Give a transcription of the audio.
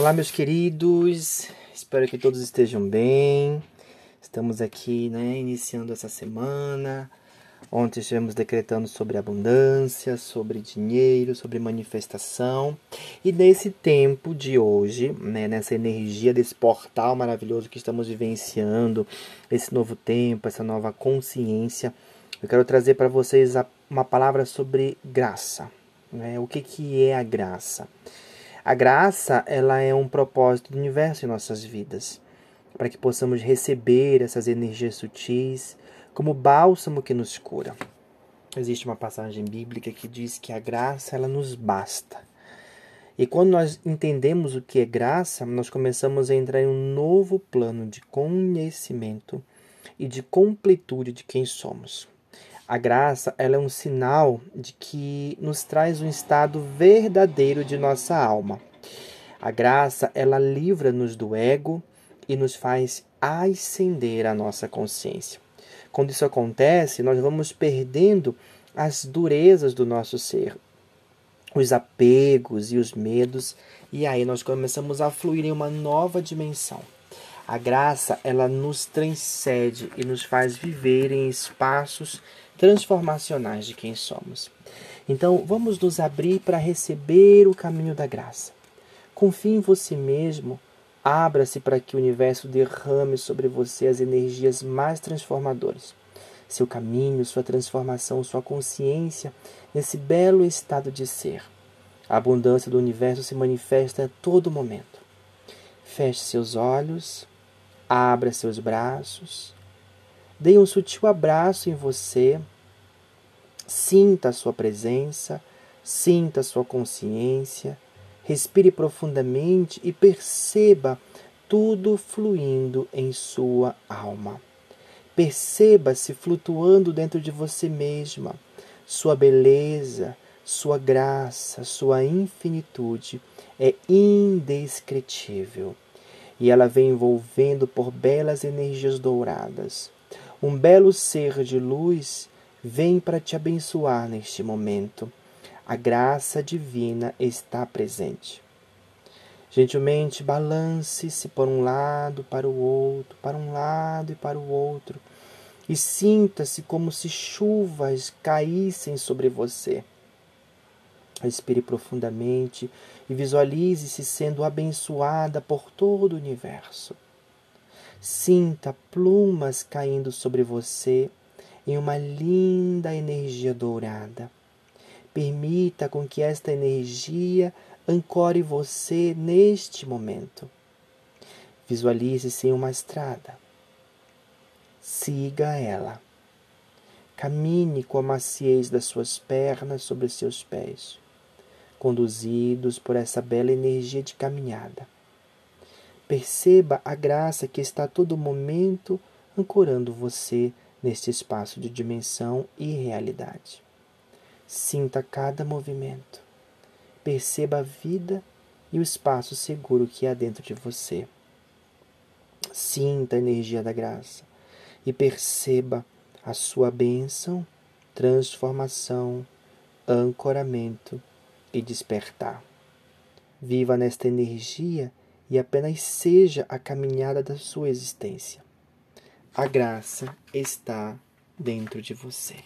Olá, meus queridos. Espero que todos estejam bem. Estamos aqui, né, iniciando essa semana. Ontem estivemos decretando sobre abundância, sobre dinheiro, sobre manifestação. E nesse tempo de hoje, né, nessa energia desse portal maravilhoso que estamos vivenciando, esse novo tempo, essa nova consciência, eu quero trazer para vocês uma palavra sobre graça. Né? O que, que é a graça? A graça, ela é um propósito do universo em nossas vidas, para que possamos receber essas energias sutis como bálsamo que nos cura. Existe uma passagem bíblica que diz que a graça ela nos basta. E quando nós entendemos o que é graça, nós começamos a entrar em um novo plano de conhecimento e de completude de quem somos. A graça ela é um sinal de que nos traz um estado verdadeiro de nossa alma. A graça ela livra-nos do ego e nos faz ascender a nossa consciência. Quando isso acontece, nós vamos perdendo as durezas do nosso ser, os apegos e os medos, e aí nós começamos a fluir em uma nova dimensão. A graça, ela nos transcende e nos faz viver em espaços transformacionais de quem somos. Então, vamos nos abrir para receber o caminho da graça. Confie em você mesmo, abra-se para que o universo derrame sobre você as energias mais transformadoras. Seu caminho, sua transformação, sua consciência nesse belo estado de ser. A abundância do universo se manifesta a todo momento. Feche seus olhos, abra seus braços, Dê um sutil abraço em você. Sinta a sua presença, sinta a sua consciência. Respire profundamente e perceba tudo fluindo em sua alma. Perceba-se flutuando dentro de você mesma, sua beleza, sua graça, sua infinitude é indescritível e ela vem envolvendo por belas energias douradas. Um belo ser de luz vem para te abençoar neste momento. A graça divina está presente. Gentilmente balance-se por um lado, para o outro, para um lado e para o outro, e sinta-se como se chuvas caíssem sobre você. Respire profundamente e visualize-se sendo abençoada por todo o universo. Sinta plumas caindo sobre você em uma linda energia dourada. Permita com que esta energia ancore você neste momento. Visualize-se em uma estrada. Siga ela. Camine com a maciez das suas pernas sobre seus pés, conduzidos por essa bela energia de caminhada. Perceba a graça que está a todo momento ancorando você neste espaço de dimensão e realidade. Sinta cada movimento. Perceba a vida e o espaço seguro que há dentro de você. Sinta a energia da graça e perceba a sua bênção, transformação, ancoramento e despertar. Viva nesta energia e apenas seja a caminhada da sua existência. A graça está dentro de você.